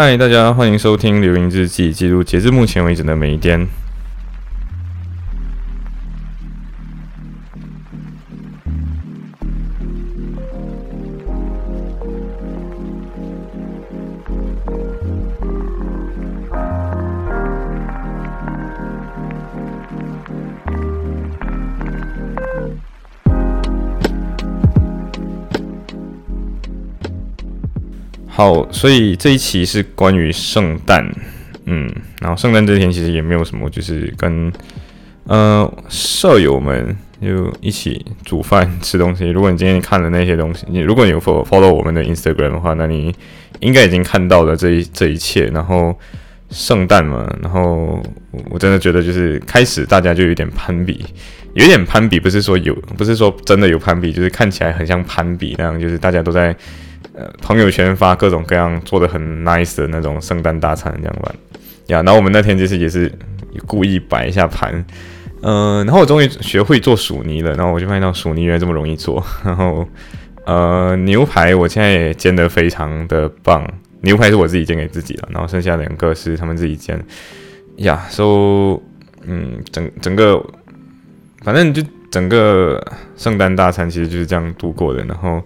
嗨，大家欢迎收听《流云日记》，记录截至目前为止的每一天。好，所以这一期是关于圣诞，嗯，然后圣诞这天其实也没有什么，就是跟呃舍友们就一起煮饭吃东西。如果你今天看了那些东西，你如果你有 follow follow 我们的 Instagram 的话，那你应该已经看到了这一这一切。然后圣诞嘛，然后我真的觉得就是开始大家就有点攀比，有点攀比，不是说有，不是说真的有攀比，就是看起来很像攀比那样，就是大家都在。呃，朋友圈发各种各样做的很 nice 的那种圣诞大餐这样玩。呀，然后我们那天就是也是故意摆一下盘，嗯，然后我终于学会做薯泥了，然后我就发现到薯泥原来这么容易做，然后呃牛排我现在也煎得非常的棒，牛排是我自己煎给自己的，然后剩下两个是他们自己煎，呀，so 嗯整整个反正就整个圣诞大餐其实就是这样度过的，然后。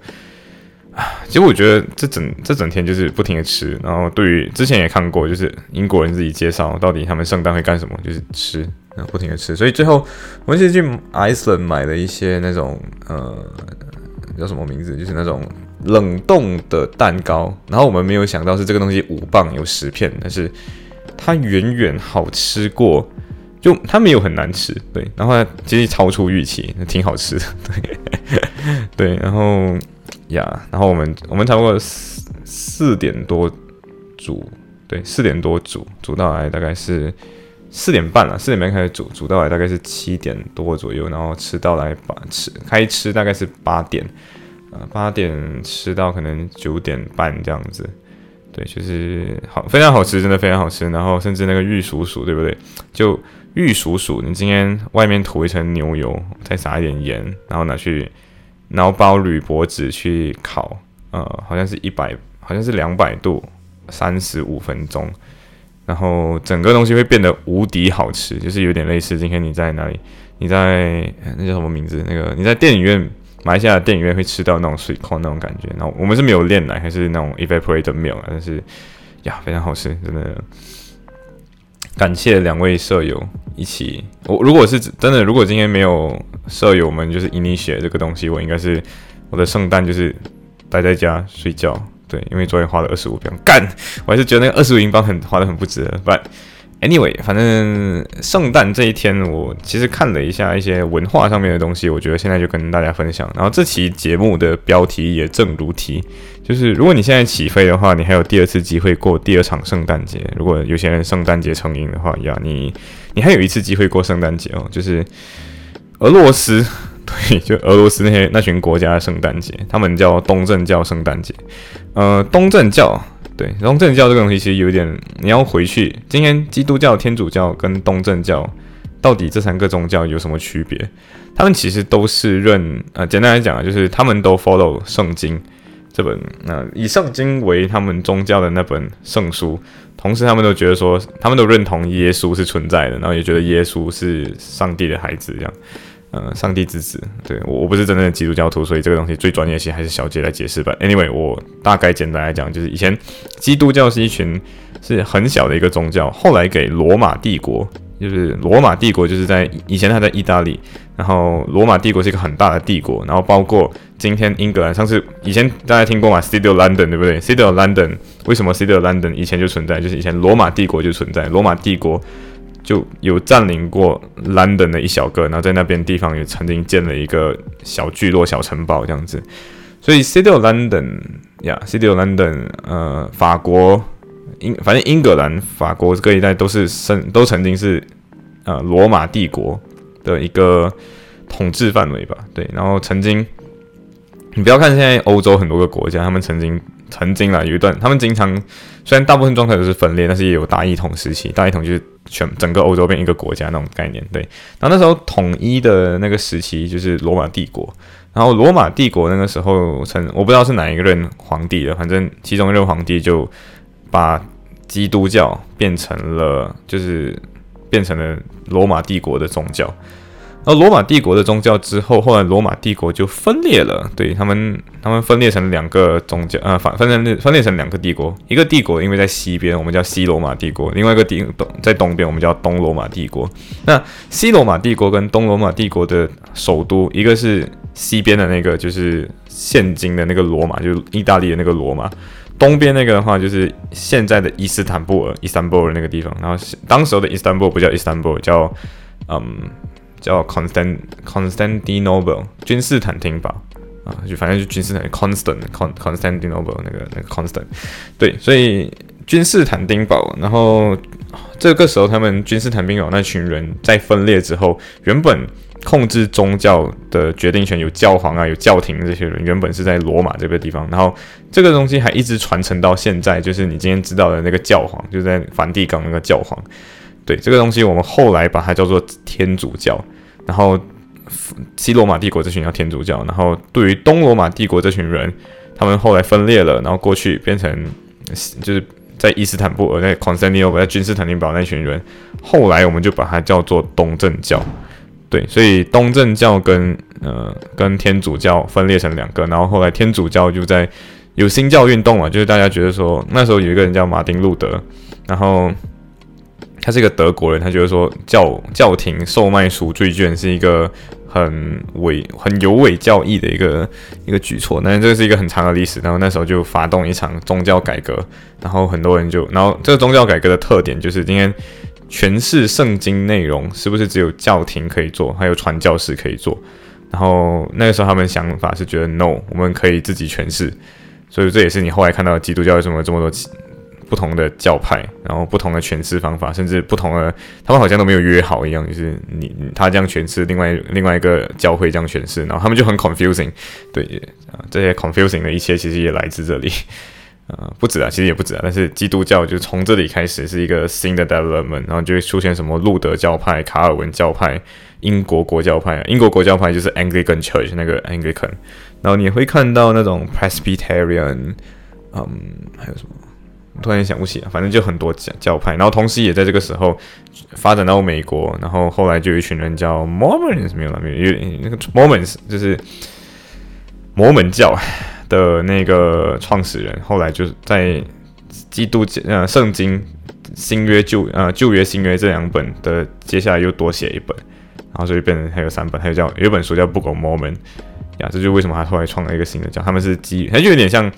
啊，其实我觉得这整这整天就是不停的吃，然后对于之前也看过，就是英国人自己介绍到底他们圣诞会干什么，就是吃，然后不停的吃。所以最后我们其实去 Iceland 买了一些那种呃叫什么名字，就是那种冷冻的蛋糕。然后我们没有想到是这个东西五磅有十片，但是它远远好吃过，就它没有很难吃，对，然后其实超出预期，挺好吃的，对对，然后。呀，然后我们我们差不多四四点多煮，对，四点多煮，煮到来大概是四点半了，四点半开始煮，煮到来大概是七点多左右，然后吃到来八吃开吃大概是八点，呃，八点吃到可能九点半这样子，对，就是好非常好吃，真的非常好吃，然后甚至那个玉蜀黍，对不对？就玉蜀黍，你今天外面涂一层牛油，再撒一点盐，然后拿去。然后包铝箔纸去烤，呃，好像是一百，好像是两百度，三十五分钟，然后整个东西会变得无敌好吃，就是有点类似今天你在哪里，你在那叫什么名字？那个你在电影院，马来西亚的电影院会吃到那种水控那种感觉。然后我们是没有炼奶，还是那种 evaporated milk，但是呀，非常好吃，真的。感谢两位舍友一起。我如果是真的，如果今天没有舍友们，就是 initiate 这个东西，我应该是我的圣诞就是待在家睡觉。对，因为昨天花了二十五磅，干，我还是觉得那个二十五英镑很花的很不值。But anyway，反正圣诞这一天，我其实看了一下一些文化上面的东西，我觉得现在就跟大家分享。然后这期节目的标题也正如题。就是如果你现在起飞的话，你还有第二次机会过第二场圣诞节。如果有些人圣诞节成瘾的话，呀，你你还有一次机会过圣诞节哦。就是俄罗斯，对，就俄罗斯那些那群国家的圣诞节，他们叫东正教圣诞节。呃，东正教，对，东正教这个东西其实有点，你要回去。今天基督教、天主教跟东正教到底这三个宗教有什么区别？他们其实都是认，呃，简单来讲啊，就是他们都 follow 圣经。这本那以圣经为他们宗教的那本圣书，同时他们都觉得说，他们都认同耶稣是存在的，然后也觉得耶稣是上帝的孩子，这样，呃，上帝之子。对我我不是真正的基督教徒，所以这个东西最专业性还是小杰来解释吧。Anyway，我大概简单来讲，就是以前基督教是一群是很小的一个宗教，后来给罗马帝国。就是罗马帝国，就是在以前它在意大利，然后罗马帝国是一个很大的帝国，然后包括今天英格兰。上次以前大家听过嘛，City of London 对不对？City of London 为什么 City of London 以前就存在？就是以前罗马帝国就存在，罗马帝国就有占领过 London 的一小个，然后在那边地方也曾经建了一个小聚落、小城堡这样子。所以 City of London 呀，City of London，呃，法国。英反正英格兰、法国各一带都是曾都曾经是呃罗马帝国的一个统治范围吧，对。然后曾经，你不要看现在欧洲很多个国家，他们曾经曾经啦有一段，他们经常虽然大部分状态都是分裂，但是也有大一统时期。大一统就是全整个欧洲变一个国家那种概念，对。然后那时候统一的那个时期就是罗马帝国，然后罗马帝国那个时候曾我不知道是哪一个任皇帝的，反正其中一任皇帝就把基督教变成了，就是变成了罗马帝国的宗教。而罗马帝国的宗教之后，后来罗马帝国就分裂了。对他们，他们分裂成两个宗教，呃，反分裂分裂成两个帝国。一个帝国因为在西边，我们叫西罗马帝国；另外一个帝东在东边，我们叫东罗马帝国。那西罗马帝国跟东罗马帝国的首都，一个是西边的那个，就是现今的那个罗马，就是意大利的那个罗马；东边那个的话，就是现在的伊斯坦布尔，伊斯坦布尔那个地方。然后当时的伊斯坦布尔不叫伊斯坦布尔，叫嗯。叫 Constant Constantinople 君士坦丁堡啊，就反正就君士坦 Constant Constantinople 那个那个 Constant，对，所以君士坦丁堡，然后这个时候他们君士坦丁堡那群人在分裂之后，原本控制宗教的决定权有教皇啊，有教廷这些人，原本是在罗马这个地方，然后这个东西还一直传承到现在，就是你今天知道的那个教皇，就在梵蒂冈那个教皇。对这个东西，我们后来把它叫做天主教。然后西罗马帝国这群叫天主教。然后对于东罗马帝国这群人，他们后来分裂了，然后过去变成就是在伊斯坦布尔、在康斯坦丁堡、在君士坦丁堡那群人。后来我们就把它叫做东正教。对，所以东正教跟呃跟天主教分裂成两个。然后后来天主教就在有新教运动嘛，就是大家觉得说那时候有一个人叫马丁路德，然后。他是一个德国人，他觉得说教教廷售卖赎罪券是一个很伪、很有伪教义的一个一个举措。但是这是一个很长的历史，然后那时候就发动一场宗教改革，然后很多人就，然后这个宗教改革的特点就是今天诠释圣经内容是不是只有教廷可以做，还有传教士可以做？然后那个时候他们想法是觉得 no，我们可以自己诠释。所以这也是你后来看到基督教为什么这么多。不同的教派，然后不同的诠释方法，甚至不同的，他们好像都没有约好一样，就是你他这样诠释，另外另外一个教会这样诠释，然后他们就很 confusing。对，这些 confusing 的一切其实也来自这里，呃，不止啊，其实也不止啊。但是基督教就从这里开始是一个新的 development，然后就会出现什么路德教派、卡尔文教派、英国国教派。英国国教派就是 Anglican Church 那个 Anglican，然后你会看到那种 Presbyterian，嗯，还有什么？突然想不起啊，反正就很多教教派，然后同时也在这个时候发展到美国，然后后来就有一群人叫 Mormons，没有了，没有，有那个 Mormons 就是摩门教的那个创始人，后来就是在基督教呃圣经新约旧呃旧约新约这两本的接下来又多写一本，然后所以变成还有三本，还有叫有本书叫 Book Mormon，呀，这就为什么他后来创了一个新的叫，他们是基，他就有点像。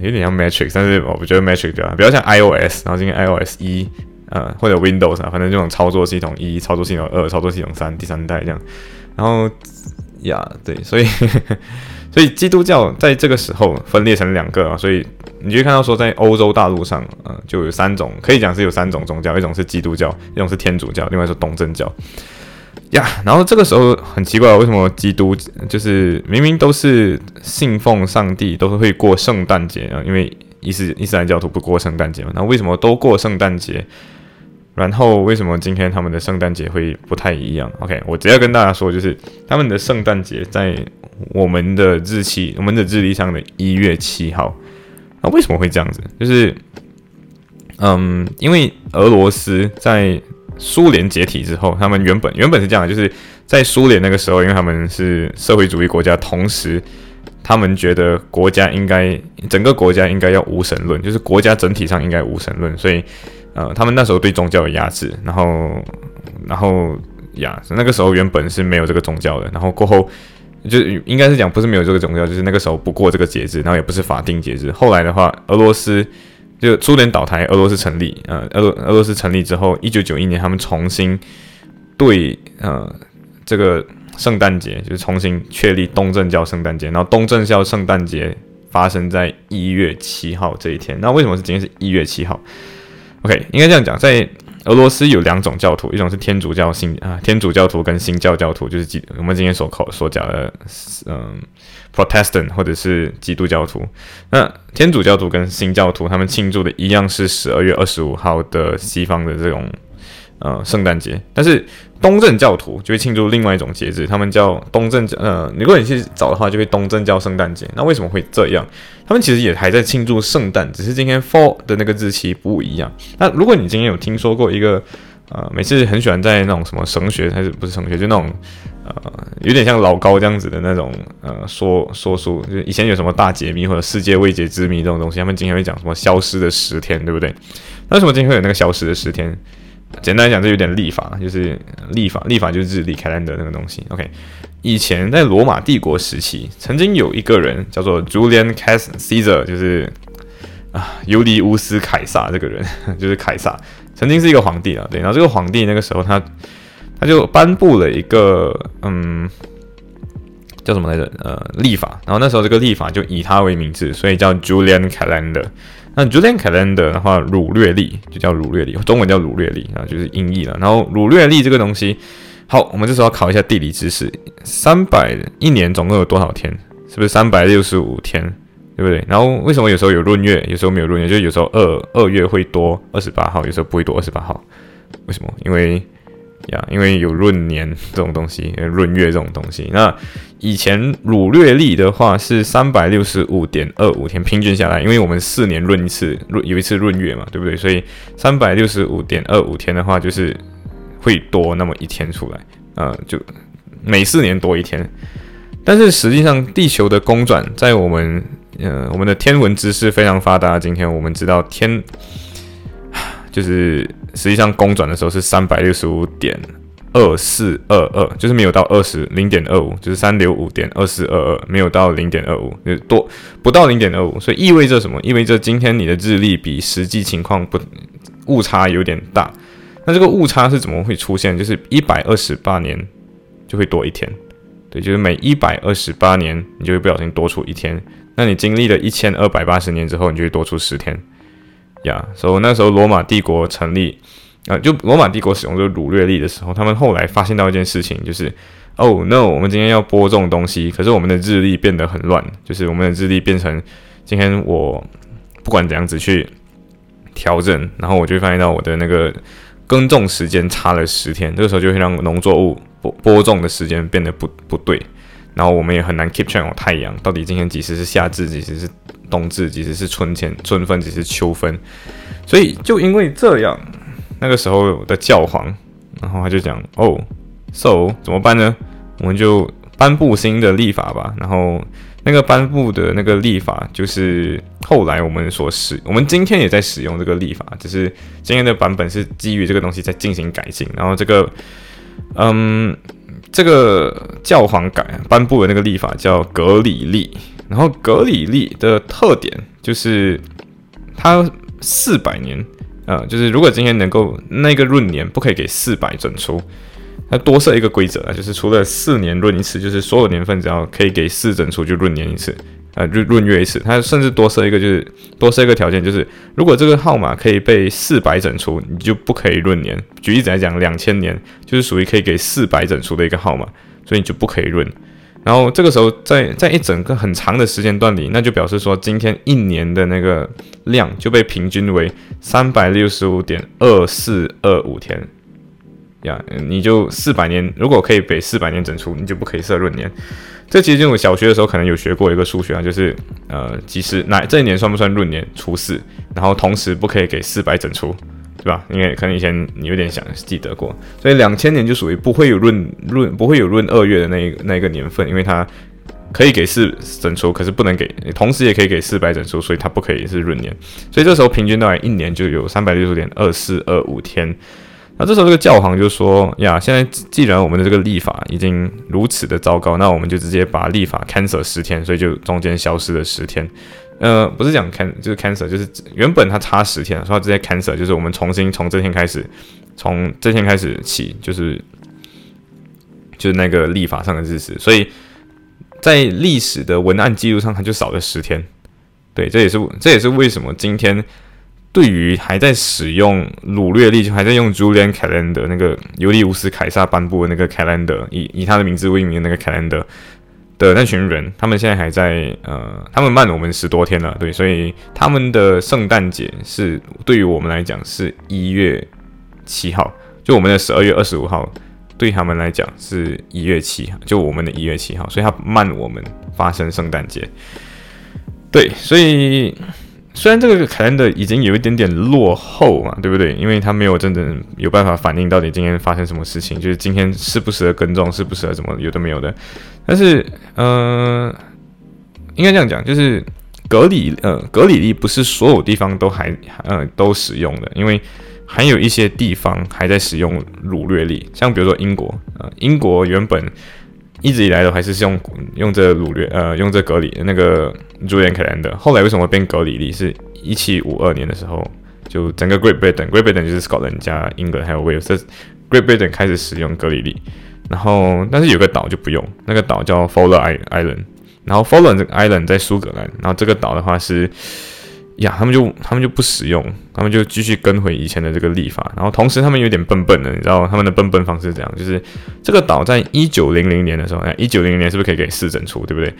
有点像 Matrix，但是我觉得 Matrix 比较比较像 iOS，然后今天 iOS 一，呃或者 Windows 啊，反正这种操作系统一、操作系统二、操作系统三，第三代这样。然后呀，对，所以所以基督教在这个时候分裂成两个啊，所以你就看到说在欧洲大陆上，呃，就有三种，可以讲是有三种宗教，一种是基督教，一种是天主教，另外是东正教。呀，然后这个时候很奇怪，为什么基督就是明明都是信奉上帝，都是会过圣诞节啊？因为伊斯伊斯兰教徒不过圣诞节嘛，那为什么都过圣诞节？然后为什么今天他们的圣诞节会不太一样？OK，我直接跟大家说，就是他们的圣诞节在我们的日期，我们的日历上的一月七号。那为什么会这样子？就是，嗯，因为俄罗斯在。苏联解体之后，他们原本原本是这样，就是在苏联那个时候，因为他们是社会主义国家，同时他们觉得国家应该整个国家应该要无神论，就是国家整体上应该无神论，所以呃，他们那时候对宗教有压制，然后然后呀，那个时候原本是没有这个宗教的，然后过后就应该是讲不是没有这个宗教，就是那个时候不过这个节日，然后也不是法定节日。后来的话，俄罗斯。就苏联倒台，俄罗斯成立。呃，俄俄罗斯成立之后，一九九一年，他们重新对呃这个圣诞节，就是重新确立东正教圣诞节。然后东正教圣诞节发生在一月七号这一天。那为什么是今天是一月七号？OK，应该这样讲，在。俄罗斯有两种教徒，一种是天主教新啊天主教徒跟新教教徒，就是基我们今天所口所讲的嗯 Protestant 或者是基督教徒。那天主教徒跟新教徒他们庆祝的一样是十二月二十五号的西方的这种呃圣诞节。但是东正教徒就会庆祝另外一种节日，他们叫东正教。呃，如果你去找的话，就会东正教圣诞节。那为什么会这样？他们其实也还在庆祝圣诞，只是今天 fall 的那个日期不一样。那如果你今天有听说过一个呃，每次很喜欢在那种什么神学还是不是神学，就那种。呃，有点像老高这样子的那种呃说说书，就以前有什么大解密或者世界未解之谜这种东西，他们经常会讲什么消失的十天，对不对？那为什么今天会有那个消失的十天？简单来讲，这有点历法，就是历法，历法就是日历凯兰德那个东西。OK，以前在罗马帝国时期，曾经有一个人叫做 Julian Caesar，就是啊尤利乌斯凯撒这个人，就是凯撒，曾经是一个皇帝啊，对，然后这个皇帝那个时候他。他就颁布了一个嗯，叫什么来着？呃，历法。然后那时候这个历法就以他为名字，所以叫 Julian Calendar。那 Julian Calendar 的话，儒略历就叫儒略历，中文叫儒略历啊，就是音译了。然后儒略历这个东西，好，我们这时候要考一下地理知识。三百一年总共有多少天？是不是三百六十五天？对不对？然后为什么有时候有闰月，有时候没有闰月？就有时候二二月会多二十八号，有时候不会多二十八号。为什么？因为呀，因为有闰年这种东西，闰月这种东西。那以前儒略历的话是三百六十五点二五天平均下来，因为我们四年闰一次，闰有一次闰月嘛，对不对？所以三百六十五点二五天的话，就是会多那么一天出来，呃，就每四年多一天。但是实际上，地球的公转在我们，呃，我们的天文知识非常发达。今天我们知道天。就是实际上公转的时候是三百六十五点二四二二，就是没有到二十零点二五，就是三六五点二四二二，没有到零点二五，就多不到零点二五，所以意味着什么？意味着今天你的日历比实际情况不误差有点大。那这个误差是怎么会出现？就是一百二十八年就会多一天，对，就是每一百二十八年你就会不小心多出一天。那你经历了一千二百八十年之后，你就会多出十天。呀，所以那时候罗马帝国成立，啊，就罗马帝国使用这个儒略历的时候，他们后来发现到一件事情，就是哦，no，我们今天要播种东西，可是我们的日历变得很乱，就是我们的日历变成今天我不管怎样子去调整，然后我就会发现到我的那个耕种时间差了十天，这个时候就会让农作物播播种的时间变得不不对，然后我们也很难 keep track，太阳到底今天几时是夏至，几时是。冬至其实是春天，春分只是秋分，所以就因为这样，那个时候的教皇，然后他就讲哦，so 怎么办呢？我们就颁布新的立法吧。然后那个颁布的那个立法，就是后来我们所使，我们今天也在使用这个立法，只是今天的版本是基于这个东西在进行改进。然后这个，嗯，这个教皇改颁布的那个历法叫格里历。然后格里历的特点就是，它四百年，呃，就是如果今天能够那个闰年不可以给四百整出，它多设一个规则啊，就是除了四年闰一次，就是所有年份只要可以给四整除就闰年一次，呃，闰闰月一次。它甚至多设一个，就是多设一个条件，就是如果这个号码可以被四百整出，你就不可以闰年。举例子来讲，两千年就是属于可以给四百整出的一个号码，所以你就不可以闰。然后这个时候，在在一整个很长的时间段里，那就表示说，今天一年的那个量就被平均为三百六十五点二四二五天呀。你就四百年，如果可以被四百年整出，你就不可以设闰年。这其实就我小学的时候可能有学过一个数学啊，就是呃，其实那这一年算不算闰年？初四，然后同时不可以给四百整出。对吧？因为可能以前你有点想记得过，所以两千年就属于不会有闰闰不会有闰二月的那一那一个年份，因为它可以给四整除，可是不能给，同时也可以给四百整除，所以它不可以是闰年。所以这时候平均到来一年就有三百六十点二四二五天。那这时候这个教皇就说呀，现在既然我们的这个历法已经如此的糟糕，那我们就直接把历法 cancel 十天，所以就中间消失了十天。呃，不是讲 can 就是 cancel，就是原本它差十天，说直接 cancel，就是我们重新从这天开始，从这天开始起，就是就是那个历法上的日子，所以在历史的文案记录上，它就少了十天。对，这也是这也是为什么今天对于还在使用鲁略历，就还在用 Julian Calendar 那个尤利乌斯凯撒颁布的那个 Calendar，以以他的名字为名的那个 Calendar。的那群人，他们现在还在呃，他们慢我们十多天了，对，所以他们的圣诞节是对于我们来讲是一月七号，就我们的十二月二十五号，对他们来讲是一月七，就我们的一月七号，所以他慢我们发生圣诞节。对，所以虽然这个 calendar 已经有一点点落后嘛，对不对？因为它没有真正有办法反映到底今天发生什么事情，就是今天适不适合耕种，适不适合怎么有的没有的。但是，呃，应该这样讲，就是格里呃格里利不是所有地方都还呃都使用的，因为还有一些地方还在使用掳掠力，像比如说英国，呃，英国原本。一直以来都还是用用这鲁略呃用这格里那个朱元凯兰的，后来为什么变格里利？是一七五二年的时候，就整个 Great Britain，Great Britain 就是 Scotland 加英格还有 Wales，Great Britain 开始使用格里利，然后但是有个岛就不用，那个岛叫 f o l l e r Island，然后 f o l l e r 这个 Island 在苏格兰，然后这个岛的话是。呀，他们就他们就不使用，他们就继续跟回以前的这个历法，然后同时他们有点笨笨的，你知道他们的笨笨方式是这样，就是这个岛在一九零零年的时候，哎，一九零零年是不是可以给四整出，对不对？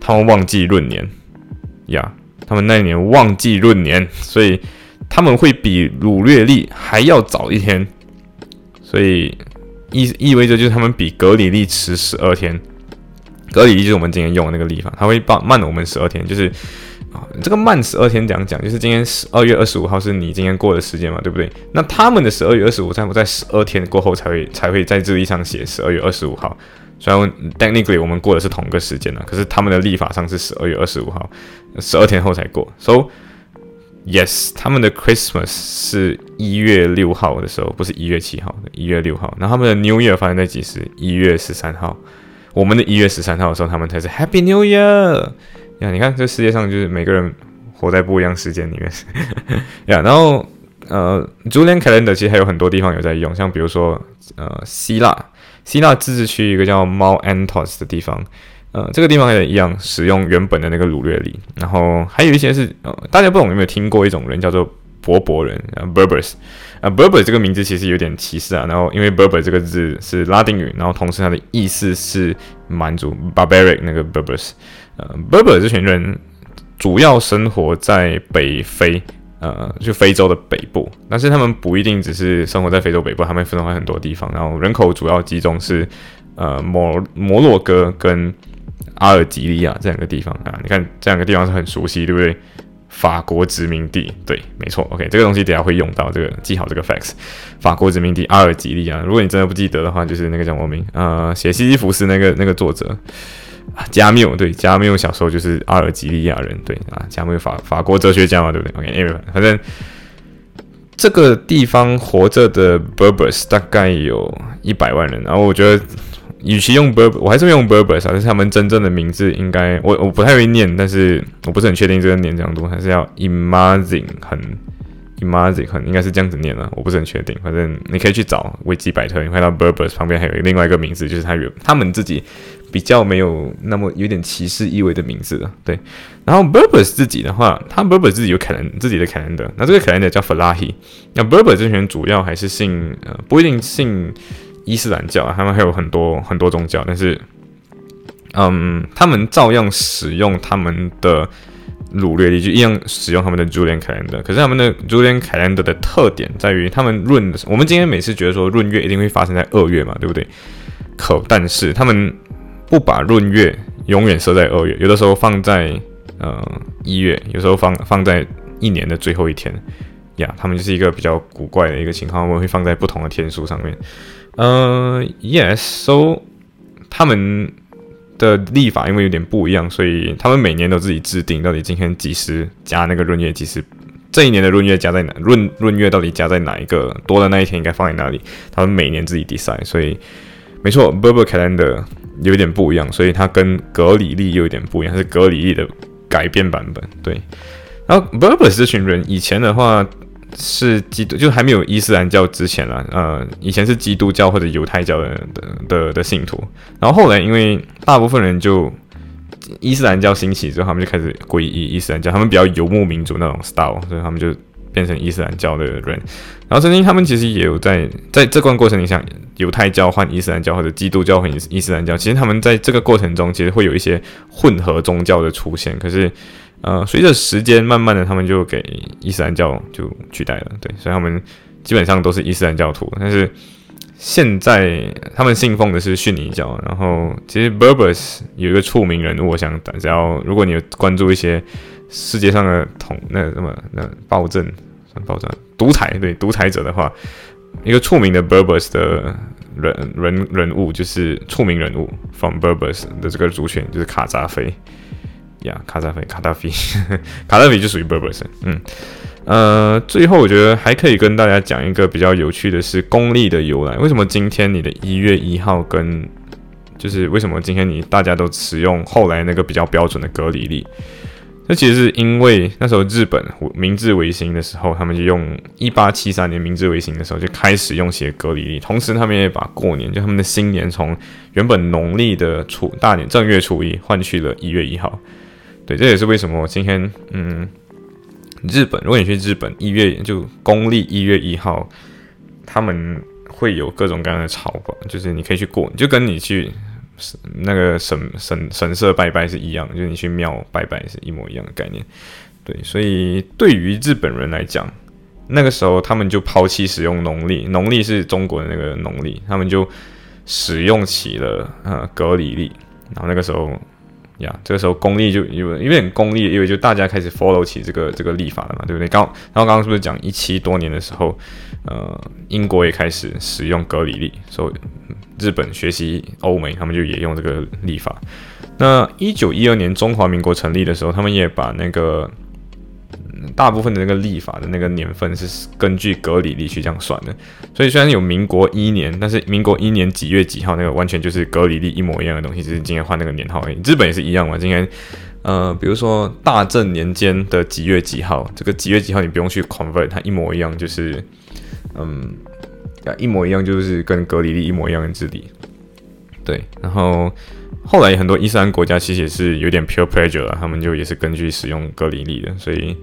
他们忘记闰年，呀，他们那一年忘记闰年，所以他们会比掳掠历还要早一天，所以意意味着就是他们比格里历迟十二天，格里历就是我们今天用的那个历法，它会慢慢了我们十二天，就是。这个慢十二天怎样讲？就是今天十二月二十五号是你今天过的时间嘛，对不对？那他们的十二月二十五在不在十二天过后才会才会在日历上写十二月二十五号？虽然 technically 我们过的是同个时间呢，可是他们的历法上是十二月二十五号，十二天后才过。So yes，他们的 Christmas 是一月六号的时候，不是一月七号，一月六号。那他们的 New Year 发生在几时？一月十三号。我们的一月十三号的时候，他们才是 Happy New Year。呀，你看这世界上就是每个人活在不一样时间里面。呀，然后呃，Julian Calendar 其实还有很多地方有在用，像比如说呃，希腊，希腊自治区一个叫 Mount Athos 的地方，呃，这个地方也一样使用原本的那个掳掠历。然后还有一些是呃，大家不懂有没有听过一种人叫做柏柏人啊，Berbers 啊，Berber 这个名字其实有点歧视啊。然后因为 Berber 这个字是拉丁语，然后同时它的意思是蛮族 Barbaric 那个 Berbers。呃，Berber 这群人主要生活在北非，呃，就非洲的北部。但是他们不一定只是生活在非洲北部，他们分散在很多地方。然后人口主要集中是呃摩摩洛哥跟阿尔及利亚这两个地方啊。你看这两个地方是很熟悉，对不对？法国殖民地，对，没错。OK，这个东西等下会用到，这个记好这个 facts。法国殖民地阿尔及利亚，如果你真的不记得的话，就是那个叫什么名？呃，写西西弗斯那个那个作者。加缪对加缪小时候就是阿尔及利亚人对啊，加缪法法国哲学家嘛，对不对？OK，反正这个地方活着的 Berbers 大概有一百万人，然后我觉得与其用 Berber，我还是用 Berbers，但是他们真正的名字应该我我不太会念，但是我不是很确定这个念这样读还是要 Imagine 很 Imagine 很应该是这样子念了，我不是很确定，反正你可以去找维基百科，你看到 Berbers 旁边还有另外一个名字，就是他有他们自己。比较没有那么有点歧视意味的名字了，对。然后 Berber 自己的话，他 Berber 自己有凯兰自己的凯兰德，那这个凯兰德叫 Falahi。那 Berber 这群人主要还是信呃不一定信伊斯兰教，他们还有很多很多宗教，但是嗯，他们照样使用他们的掳掠历，就一样使用他们的 Julian Calendar。可是他们的 Julian Calendar 的特点在于，他们闰我们今天每次觉得说闰月一定会发生在二月嘛，对不对？可但是他们不把闰月永远设在二月，有的时候放在呃一月，有时候放放在一年的最后一天呀。他们就是一个比较古怪的一个情况，我们会放在不同的天数上面。呃，yes，so 他们的历法因为有点不一样，所以他们每年都自己制定到底今天几时加那个闰月，几时这一年的闰月加在哪，闰闰月到底加在哪一个多的那一天应该放在哪里，他们每年自己 decide。所以没错，Berber Calendar。有点不一样，所以它跟格里历又有点不一样，是格里历的改编版本。对，然后 Berber 这群人以前的话是基督，就还没有伊斯兰教之前啦，呃，以前是基督教或者犹太教的的的的信徒。然后后来因为大部分人就伊斯兰教兴起之后，他们就开始皈依伊斯兰教，他们比较游牧民族那种 style，所以他们就变成伊斯兰教的人。然后曾经他们其实也有在在这段过程里想。犹太教换伊斯兰教，或者基督教换伊斯兰教，其实他们在这个过程中，其实会有一些混合宗教的出现。可是，呃，随着时间慢慢的，他们就给伊斯兰教就取代了。对，所以他们基本上都是伊斯兰教徒。但是，现在他们信奉的是逊尼教，然后其实 Berbers 有一个出名人物，我想只要如果你有关注一些世界上的统那什么那暴政算暴政独裁对独裁者的话，一个出名的 Berbers 的人人人物就是出名人物 from Berbers 的这个族群就是卡扎菲呀，卡扎菲 卡达菲卡达菲就属于不不生嗯。呃，最后我觉得还可以跟大家讲一个比较有趣的是公历的由来。为什么今天你的一月一号跟就是为什么今天你大家都使用后来那个比较标准的隔离历？那其实是因为那时候日本明治维新的时候，他们就用一八七三年明治维新的时候就开始用写隔离历，同时他们也把过年就他们的新年从原本农历的初大年正月初一换去了一月一号。对，这也是为什么今天嗯。日本，如果你去日本，一月就公历一月一号，他们会有各种各样的朝吧，就是你可以去过，就跟你去那个神神神社拜拜是一样，就是你去庙拜拜是一模一样的概念。对，所以对于日本人来讲，那个时候他们就抛弃使用农历，农历是中国的那个农历，他们就使用起了呃隔离历，然后那个时候。呀，这个时候公历就有有点公历，因为就大家开始 follow 起这个这个历法了嘛，对不对？刚然后刚刚是不是讲一七多年的时候，呃，英国也开始使用格里历，所以日本学习欧美，他们就也用这个历法。那一九一二年中华民国成立的时候，他们也把那个。大部分的那个历法的那个年份是根据格里历去这样算的，所以虽然有民国一年，但是民国一年几月几号那个完全就是格里历一模一样的东西，只是今天换那个年号而已。日本也是一样嘛，今天呃，比如说大正年间的几月几号，这个几月几号你不用去 convert，它一模一样，就是嗯，一模一样，就是跟格里历一模一样的日历。对，然后后来很多伊斯兰国家其实也是有点 pure pleasure 了，他们就也是根据使用格里历的，所以。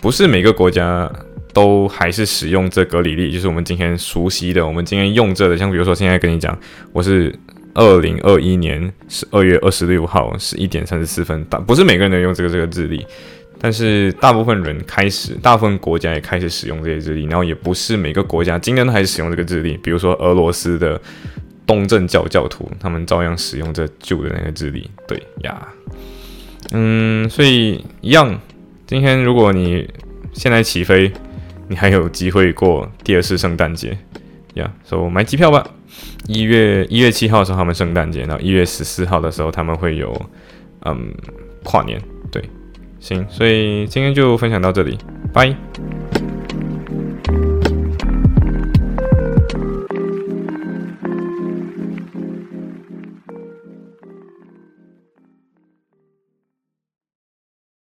不是每个国家都还是使用这格里历，就是我们今天熟悉的，我们今天用这的，像比如说现在跟你讲，我是二零二一年十二月二十六号十一点三十四分，但不是每个人都用这个这个日历，但是大部分人开始，大部分国家也开始使用这些日历，然后也不是每个国家今天都还是使用这个日历，比如说俄罗斯的东正教教徒，他们照样使用这旧的那个日历，对呀，嗯，所以一样。今天如果你现在起飞，你还有机会过第二次圣诞节，呀，所以买机票吧。一月一月七号的时候他们圣诞节，然后一月十四号的时候他们会有嗯跨年，对，行，所以今天就分享到这里，拜。